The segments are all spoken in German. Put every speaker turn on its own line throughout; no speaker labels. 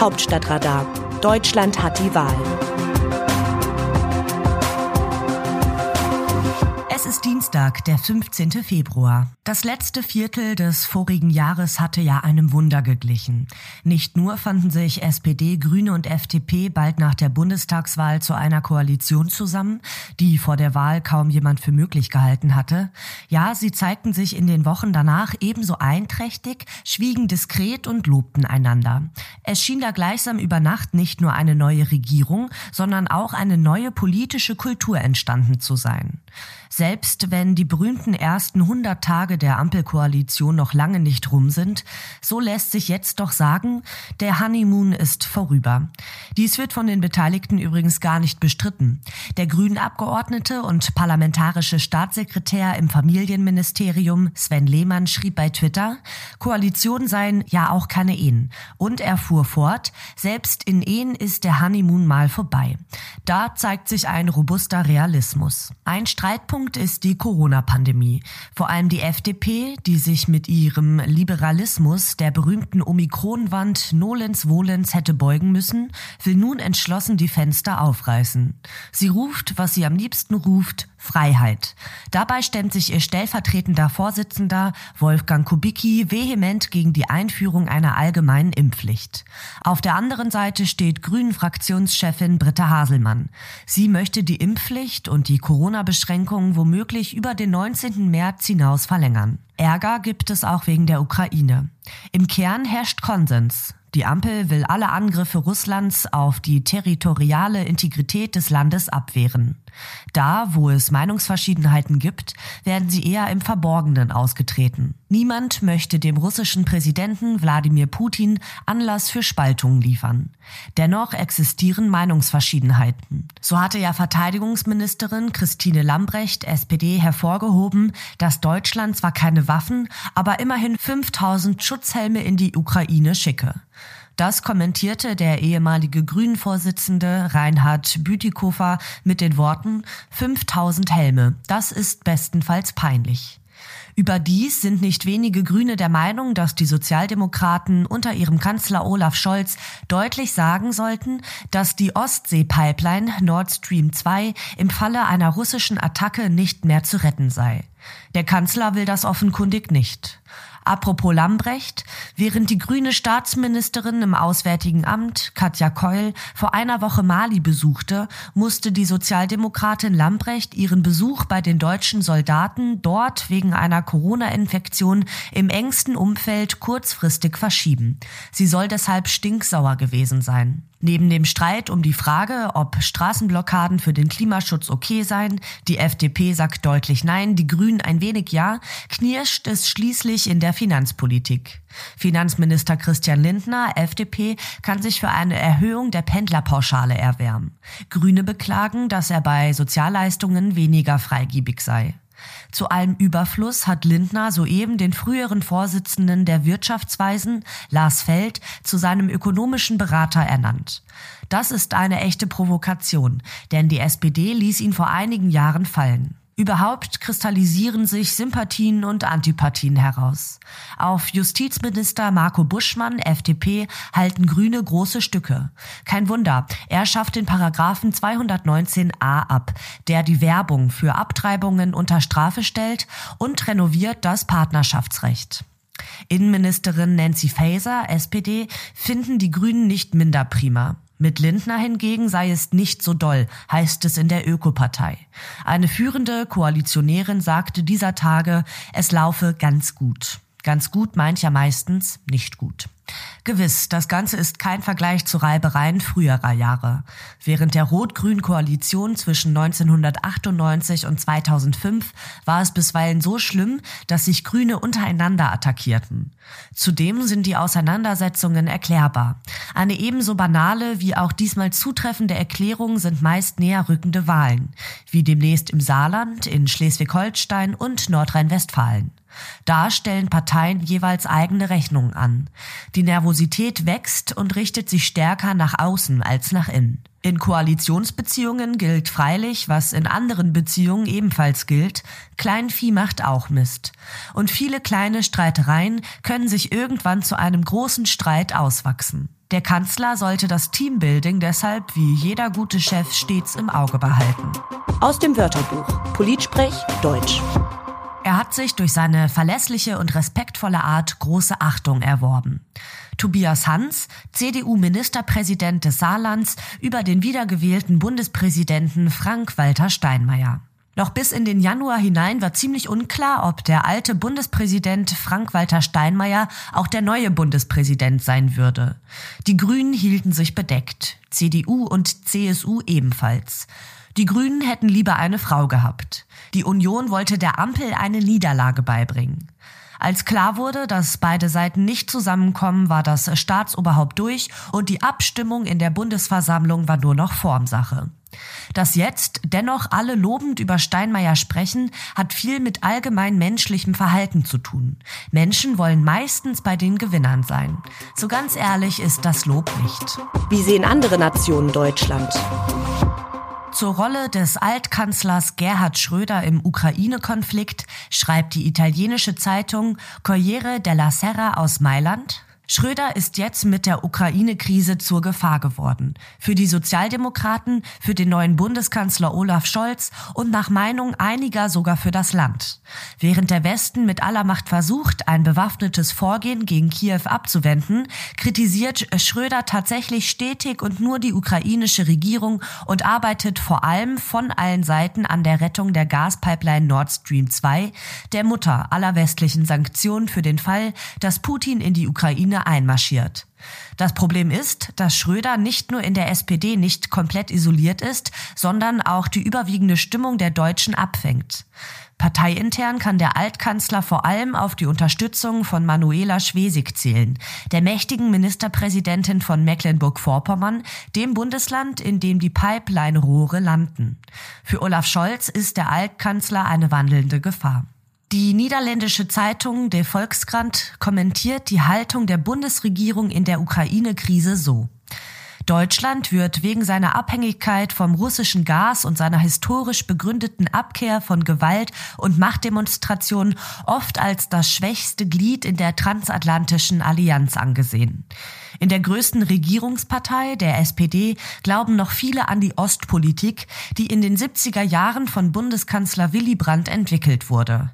Hauptstadtradar. Deutschland hat die Wahl.
Ist Dienstag, der 15. Februar. Das letzte Viertel des vorigen Jahres hatte ja einem Wunder geglichen. Nicht nur fanden sich SPD, Grüne und FDP bald nach der Bundestagswahl zu einer Koalition zusammen, die vor der Wahl kaum jemand für möglich gehalten hatte. Ja, sie zeigten sich in den Wochen danach ebenso einträchtig, schwiegen diskret und lobten einander. Es schien da gleichsam über Nacht nicht nur eine neue Regierung, sondern auch eine neue politische Kultur entstanden zu sein. Selbst wenn die berühmten ersten 100 Tage der Ampelkoalition noch lange nicht rum sind, so lässt sich jetzt doch sagen, der Honeymoon ist vorüber. Dies wird von den Beteiligten übrigens gar nicht bestritten. Der grünen Abgeordnete und parlamentarische Staatssekretär im Familienministerium Sven Lehmann schrieb bei Twitter, Koalition seien ja auch keine Ehen. Und er fuhr fort, selbst in Ehen ist der Honeymoon mal vorbei. Da zeigt sich ein robuster Realismus. Ein Streitpunkt Punkt ist die Corona-Pandemie. Vor allem die FDP, die sich mit ihrem Liberalismus der berühmten Omikronwand nolens volens hätte beugen müssen, will nun entschlossen die Fenster aufreißen. Sie ruft, was sie am liebsten ruft, Freiheit. Dabei stemmt sich ihr stellvertretender Vorsitzender Wolfgang Kubicki vehement gegen die Einführung einer allgemeinen Impfpflicht. Auf der anderen Seite steht Grünen-Fraktionschefin Britta Haselmann. Sie möchte die Impfpflicht und die Corona-Beschränkungen womöglich über den 19. März hinaus verlängern. Ärger gibt es auch wegen der Ukraine. Im Kern herrscht Konsens. Die Ampel will alle Angriffe Russlands auf die territoriale Integrität des Landes abwehren. Da, wo es Meinungsverschiedenheiten gibt, werden sie eher im Verborgenen ausgetreten. Niemand möchte dem russischen Präsidenten Wladimir Putin Anlass für Spaltungen liefern. Dennoch existieren Meinungsverschiedenheiten. So hatte ja Verteidigungsministerin Christine Lambrecht, SPD, hervorgehoben, dass Deutschland zwar keine Waffen, aber immerhin 5000 Schutzhelme in die Ukraine schicke. Das kommentierte der ehemalige Grünen-Vorsitzende Reinhard Bütikofer mit den Worten 5000 Helme, das ist bestenfalls peinlich. Überdies sind nicht wenige Grüne der Meinung, dass die Sozialdemokraten unter ihrem Kanzler Olaf Scholz deutlich sagen sollten, dass die Ostsee-Pipeline Nord Stream 2 im Falle einer russischen Attacke nicht mehr zu retten sei. Der Kanzler will das offenkundig nicht. Apropos Lambrecht, während die grüne Staatsministerin im Auswärtigen Amt, Katja Keul, vor einer Woche Mali besuchte, musste die Sozialdemokratin Lambrecht ihren Besuch bei den deutschen Soldaten dort wegen einer Corona-Infektion im engsten Umfeld kurzfristig verschieben. Sie soll deshalb stinksauer gewesen sein. Neben dem Streit um die Frage, ob Straßenblockaden für den Klimaschutz okay seien, die FDP sagt deutlich nein, die Grünen ein wenig ja, knirscht es schließlich in der Finanzpolitik. Finanzminister Christian Lindner, FDP, kann sich für eine Erhöhung der Pendlerpauschale erwärmen. Grüne beklagen, dass er bei Sozialleistungen weniger freigiebig sei. Zu allem Überfluss hat Lindner soeben den früheren Vorsitzenden der Wirtschaftsweisen, Lars Feld, zu seinem ökonomischen Berater ernannt. Das ist eine echte Provokation, denn die SPD ließ ihn vor einigen Jahren fallen. Überhaupt kristallisieren sich Sympathien und Antipathien heraus. Auf Justizminister Marco Buschmann, FDP, halten Grüne große Stücke. Kein Wunder, er schafft den Paragraphen 219a ab, der die Werbung für Abtreibungen unter Strafe stellt und renoviert das Partnerschaftsrecht. Innenministerin Nancy Faeser, SPD, finden die Grünen nicht minder prima. Mit Lindner hingegen sei es nicht so doll, heißt es in der Ökopartei. Eine führende Koalitionärin sagte dieser Tage, es laufe ganz gut. Ganz gut meint ja meistens nicht gut. Gewiss, das Ganze ist kein Vergleich zu Reibereien früherer Jahre. Während der rot-grünen Koalition zwischen 1998 und 2005 war es bisweilen so schlimm, dass sich Grüne untereinander attackierten. Zudem sind die Auseinandersetzungen erklärbar. Eine ebenso banale wie auch diesmal zutreffende Erklärung sind meist näherrückende Wahlen, wie demnächst im Saarland, in Schleswig-Holstein und Nordrhein-Westfalen. Da stellen Parteien jeweils eigene Rechnungen an. Die Nervosität wächst und richtet sich stärker nach außen als nach innen. In Koalitionsbeziehungen gilt freilich, was in anderen Beziehungen ebenfalls gilt, Kleinvieh macht auch Mist. Und viele kleine Streitereien können sich irgendwann zu einem großen Streit auswachsen. Der Kanzler sollte das Teambuilding deshalb wie jeder gute Chef stets im Auge behalten.
Aus dem Wörterbuch Politsprech Deutsch.
Er hat sich durch seine verlässliche und respektvolle Art große Achtung erworben. Tobias Hans, CDU-Ministerpräsident des Saarlands, über den wiedergewählten Bundespräsidenten Frank-Walter Steinmeier. Noch bis in den Januar hinein war ziemlich unklar, ob der alte Bundespräsident Frank-Walter Steinmeier auch der neue Bundespräsident sein würde. Die Grünen hielten sich bedeckt, CDU und CSU ebenfalls. Die Grünen hätten lieber eine Frau gehabt. Die Union wollte der Ampel eine Niederlage beibringen. Als klar wurde, dass beide Seiten nicht zusammenkommen, war das Staatsoberhaupt durch und die Abstimmung in der Bundesversammlung war nur noch Formsache. Dass jetzt dennoch alle lobend über Steinmeier sprechen, hat viel mit allgemein menschlichem Verhalten zu tun. Menschen wollen meistens bei den Gewinnern sein. So ganz ehrlich ist das Lob nicht.
Wie sehen andere Nationen Deutschland?
Zur Rolle des Altkanzlers Gerhard Schröder im Ukraine-Konflikt schreibt die italienische Zeitung Corriere della Serra aus Mailand. Schröder ist jetzt mit der Ukraine-Krise zur Gefahr geworden. Für die Sozialdemokraten, für den neuen Bundeskanzler Olaf Scholz und nach Meinung einiger sogar für das Land. Während der Westen mit aller Macht versucht, ein bewaffnetes Vorgehen gegen Kiew abzuwenden, kritisiert Schröder tatsächlich stetig und nur die ukrainische Regierung und arbeitet vor allem von allen Seiten an der Rettung der Gaspipeline Nord Stream 2, der Mutter aller westlichen Sanktionen für den Fall, dass Putin in die Ukraine einmarschiert. Das Problem ist, dass Schröder nicht nur in der SPD nicht komplett isoliert ist, sondern auch die überwiegende Stimmung der Deutschen abfängt. Parteiintern kann der Altkanzler vor allem auf die Unterstützung von Manuela Schwesig zählen, der mächtigen Ministerpräsidentin von Mecklenburg-Vorpommern, dem Bundesland, in dem die Pipeline-Rohre landen. Für Olaf Scholz ist der Altkanzler eine wandelnde Gefahr. Die niederländische Zeitung De Volkskrant kommentiert die Haltung der Bundesregierung in der Ukraine-Krise so. Deutschland wird wegen seiner Abhängigkeit vom russischen Gas und seiner historisch begründeten Abkehr von Gewalt und Machtdemonstrationen oft als das schwächste Glied in der transatlantischen Allianz angesehen. In der größten Regierungspartei, der SPD, glauben noch viele an die Ostpolitik, die in den 70er Jahren von Bundeskanzler Willy Brandt entwickelt wurde.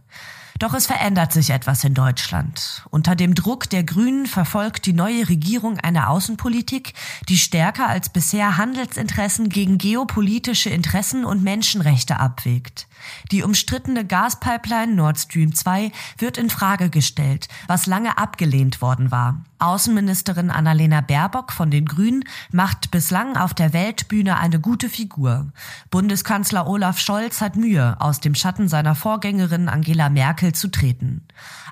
Doch es verändert sich etwas in Deutschland. Unter dem Druck der Grünen verfolgt die neue Regierung eine Außenpolitik, die stärker als bisher Handelsinteressen gegen geopolitische Interessen und Menschenrechte abwägt. Die umstrittene Gaspipeline Nord Stream 2 wird in Frage gestellt, was lange abgelehnt worden war. Außenministerin Annalena Baerbock von den Grünen macht bislang auf der Weltbühne eine gute Figur. Bundeskanzler Olaf Scholz hat Mühe, aus dem Schatten seiner Vorgängerin Angela Merkel zu treten.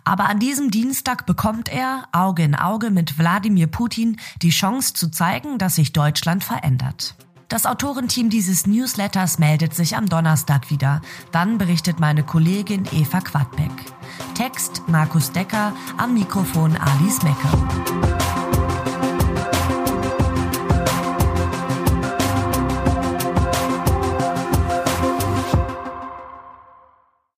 Aber an diesem Dienstag bekommt er, Auge in Auge mit Wladimir Putin, die Chance zu zeigen, dass sich Deutschland verändert. Das Autorenteam dieses Newsletters meldet sich am Donnerstag wieder. Dann berichtet meine Kollegin Eva Quadbeck. Text Markus Decker, am Mikrofon Alice Mecker.